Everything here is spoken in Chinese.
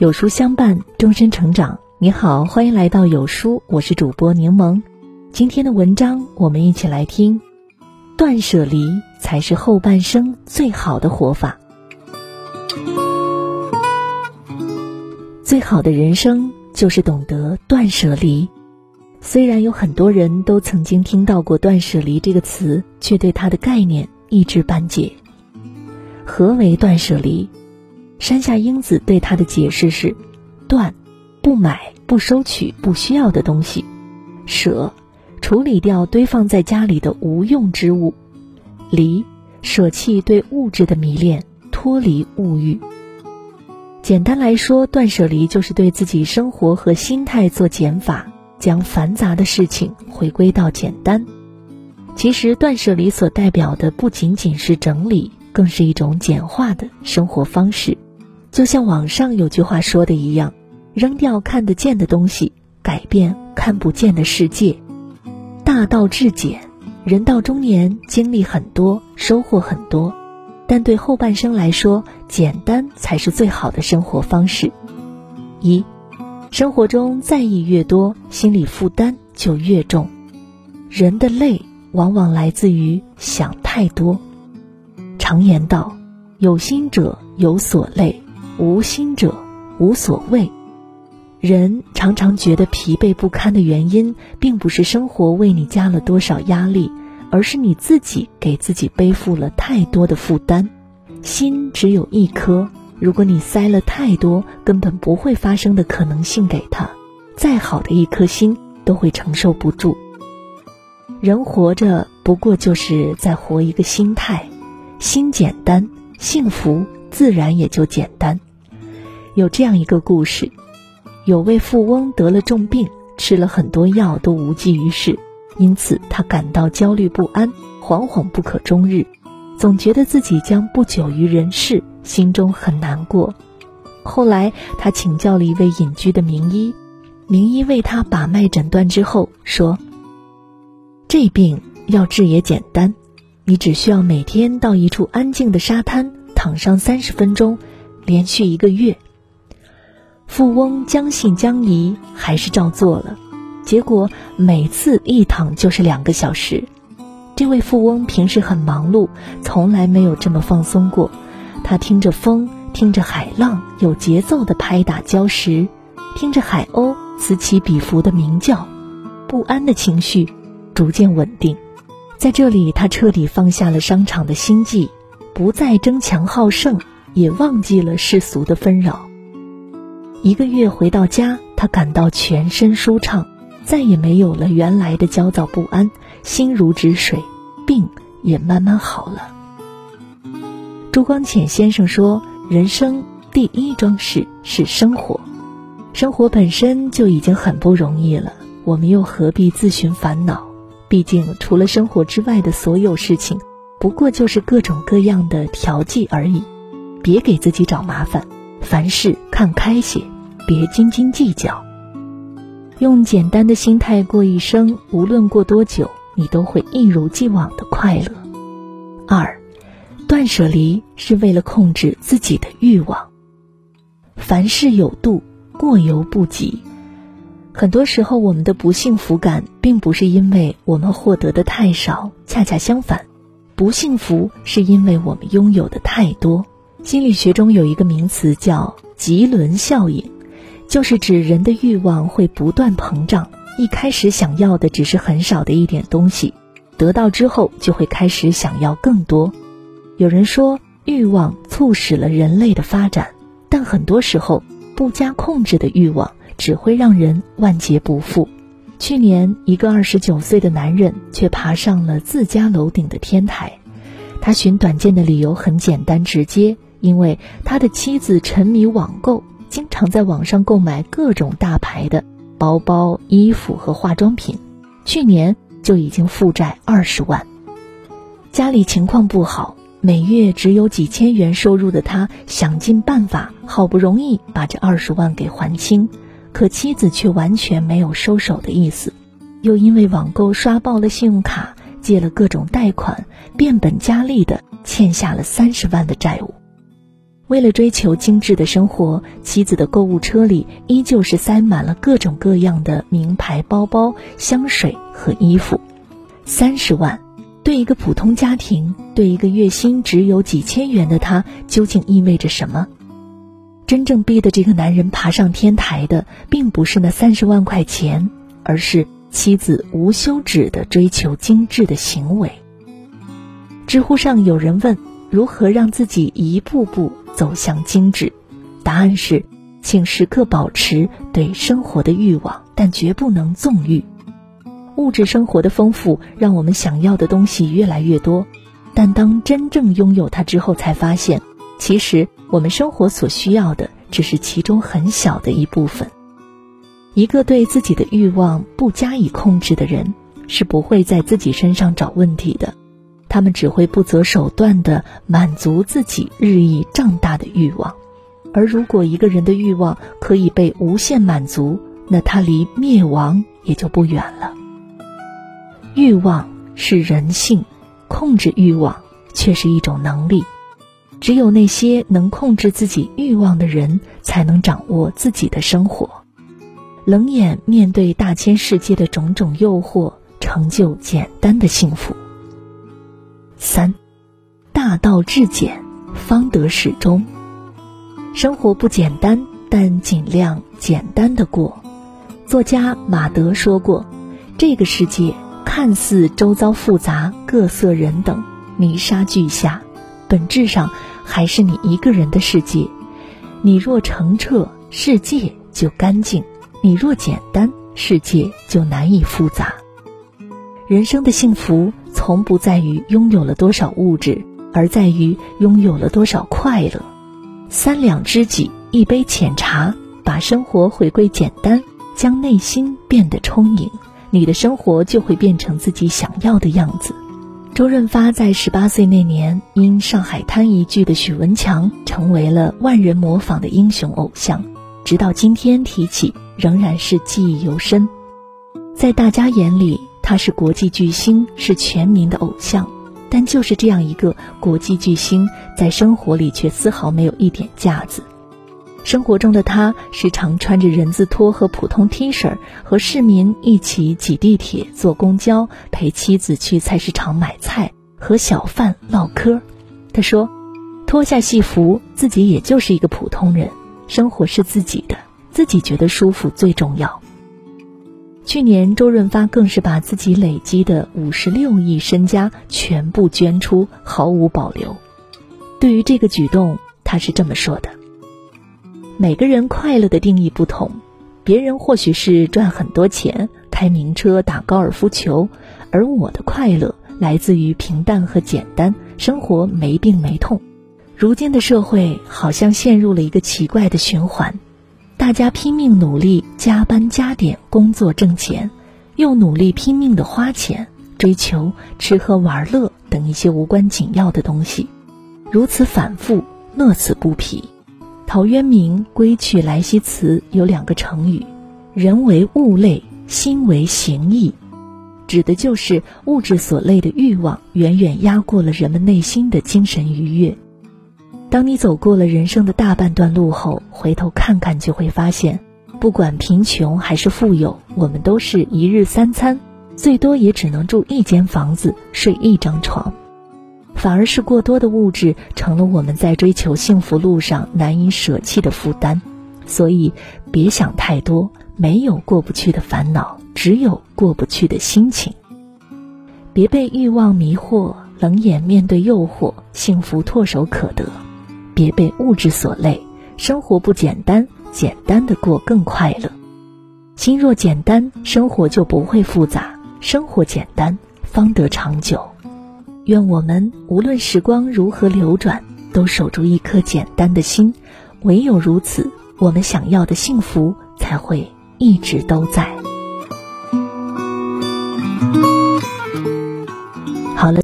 有书相伴，终身成长。你好，欢迎来到有书，我是主播柠檬。今天的文章，我们一起来听：断舍离才是后半生最好的活法。最好的人生就是懂得断舍离。虽然有很多人都曾经听到过“断舍离”这个词，却对它的概念一知半解。何为断舍离？山下英子对他的解释是：断，不买、不收取不需要的东西；舍，处理掉堆放在家里的无用之物；离，舍弃对物质的迷恋，脱离物欲。简单来说，断舍离就是对自己生活和心态做减法，将繁杂的事情回归到简单。其实，断舍离所代表的不仅仅是整理，更是一种简化的生活方式。就像网上有句话说的一样：“扔掉看得见的东西，改变看不见的世界。”大道至简，人到中年，经历很多，收获很多。但对后半生来说，简单才是最好的生活方式。一，生活中在意越多，心理负担就越重。人的累往往来自于想太多。常言道：“有心者有所累，无心者无所谓。”人常常觉得疲惫不堪的原因，并不是生活为你加了多少压力。而是你自己给自己背负了太多的负担，心只有一颗，如果你塞了太多根本不会发生的可能性给他，再好的一颗心都会承受不住。人活着不过就是在活一个心态，心简单，幸福自然也就简单。有这样一个故事，有位富翁得了重病，吃了很多药都无济于事。因此，他感到焦虑不安，惶惶不可终日，总觉得自己将不久于人世，心中很难过。后来，他请教了一位隐居的名医，名医为他把脉诊断之后说：“这病要治也简单，你只需要每天到一处安静的沙滩躺上三十分钟，连续一个月。”富翁将信将疑，还是照做了。结果每次一躺就是两个小时。这位富翁平时很忙碌，从来没有这么放松过。他听着风，听着海浪有节奏的拍打礁石，听着海鸥此起彼伏的鸣叫，不安的情绪逐渐稳定。在这里，他彻底放下了商场的心计，不再争强好胜，也忘记了世俗的纷扰。一个月回到家，他感到全身舒畅。再也没有了原来的焦躁不安，心如止水，病也慢慢好了。朱光潜先生说：“人生第一桩事是生活，生活本身就已经很不容易了，我们又何必自寻烦恼？毕竟除了生活之外的所有事情，不过就是各种各样的调剂而已。别给自己找麻烦，凡事看开些，别斤斤计较。”用简单的心态过一生，无论过多久，你都会一如既往的快乐。二，断舍离是为了控制自己的欲望。凡事有度，过犹不及。很多时候，我们的不幸福感并不是因为我们获得的太少，恰恰相反，不幸福是因为我们拥有的太多。心理学中有一个名词叫“棘轮效应”。就是指人的欲望会不断膨胀，一开始想要的只是很少的一点东西，得到之后就会开始想要更多。有人说，欲望促使了人类的发展，但很多时候，不加控制的欲望只会让人万劫不复。去年，一个二十九岁的男人却爬上了自家楼顶的天台，他寻短见的理由很简单直接，因为他的妻子沉迷网购。经常在网上购买各种大牌的包包、衣服和化妆品，去年就已经负债二十万。家里情况不好，每月只有几千元收入的他，想尽办法，好不容易把这二十万给还清，可妻子却完全没有收手的意思，又因为网购刷爆了信用卡，借了各种贷款，变本加厉的欠下了三十万的债务。为了追求精致的生活，妻子的购物车里依旧是塞满了各种各样的名牌包包、香水和衣服。三十万，对一个普通家庭，对一个月薪只有几千元的他，究竟意味着什么？真正逼得这个男人爬上天台的，并不是那三十万块钱，而是妻子无休止的追求精致的行为。知乎上有人问：如何让自己一步步走向精致？答案是：请时刻保持对生活的欲望，但绝不能纵欲。物质生活的丰富，让我们想要的东西越来越多，但当真正拥有它之后，才发现，其实。我们生活所需要的只是其中很小的一部分。一个对自己的欲望不加以控制的人，是不会在自己身上找问题的。他们只会不择手段地满足自己日益胀大的欲望。而如果一个人的欲望可以被无限满足，那他离灭亡也就不远了。欲望是人性，控制欲望却是一种能力。只有那些能控制自己欲望的人，才能掌握自己的生活。冷眼面对大千世界的种种诱惑，成就简单的幸福。三，大道至简，方得始终。生活不简单，但尽量简单的过。作家马德说过：“这个世界看似周遭复杂，各色人等，泥沙俱下，本质上。”还是你一个人的世界，你若澄澈，世界就干净；你若简单，世界就难以复杂。人生的幸福从不在于拥有了多少物质，而在于拥有了多少快乐。三两知己，一杯浅茶，把生活回归简单，将内心变得充盈，你的生活就会变成自己想要的样子。周润发在十八岁那年，因《上海滩》一剧的许文强，成为了万人模仿的英雄偶像，直到今天提起，仍然是记忆犹深。在大家眼里，他是国际巨星，是全民的偶像。但就是这样一个国际巨星，在生活里却丝毫没有一点架子。生活中的他，时常穿着人字拖和普通 T 恤，和市民一起挤地铁、坐公交，陪妻子去菜市场买菜，和小贩唠嗑。他说：“脱下戏服，自己也就是一个普通人，生活是自己的，自己觉得舒服最重要。”去年，周润发更是把自己累积的五十六亿身家全部捐出，毫无保留。对于这个举动，他是这么说的。每个人快乐的定义不同，别人或许是赚很多钱、开名车、打高尔夫球，而我的快乐来自于平淡和简单，生活没病没痛。如今的社会好像陷入了一个奇怪的循环，大家拼命努力、加班加点工作挣钱，又努力拼命的花钱，追求吃喝玩乐等一些无关紧要的东西，如此反复，乐此不疲。陶渊明《归去来兮辞》有两个成语：“人为物累，心为形役”，指的就是物质所累的欲望远远压过了人们内心的精神愉悦。当你走过了人生的大半段路后，回头看看，就会发现，不管贫穷还是富有，我们都是一日三餐，最多也只能住一间房子，睡一张床。反而是过多的物质成了我们在追求幸福路上难以舍弃的负担，所以别想太多，没有过不去的烦恼，只有过不去的心情。别被欲望迷惑，冷眼面对诱惑，幸福唾手可得；别被物质所累，生活不简单，简单的过更快乐。心若简单，生活就不会复杂；生活简单，方得长久。愿我们无论时光如何流转，都守住一颗简单的心。唯有如此，我们想要的幸福才会一直都在。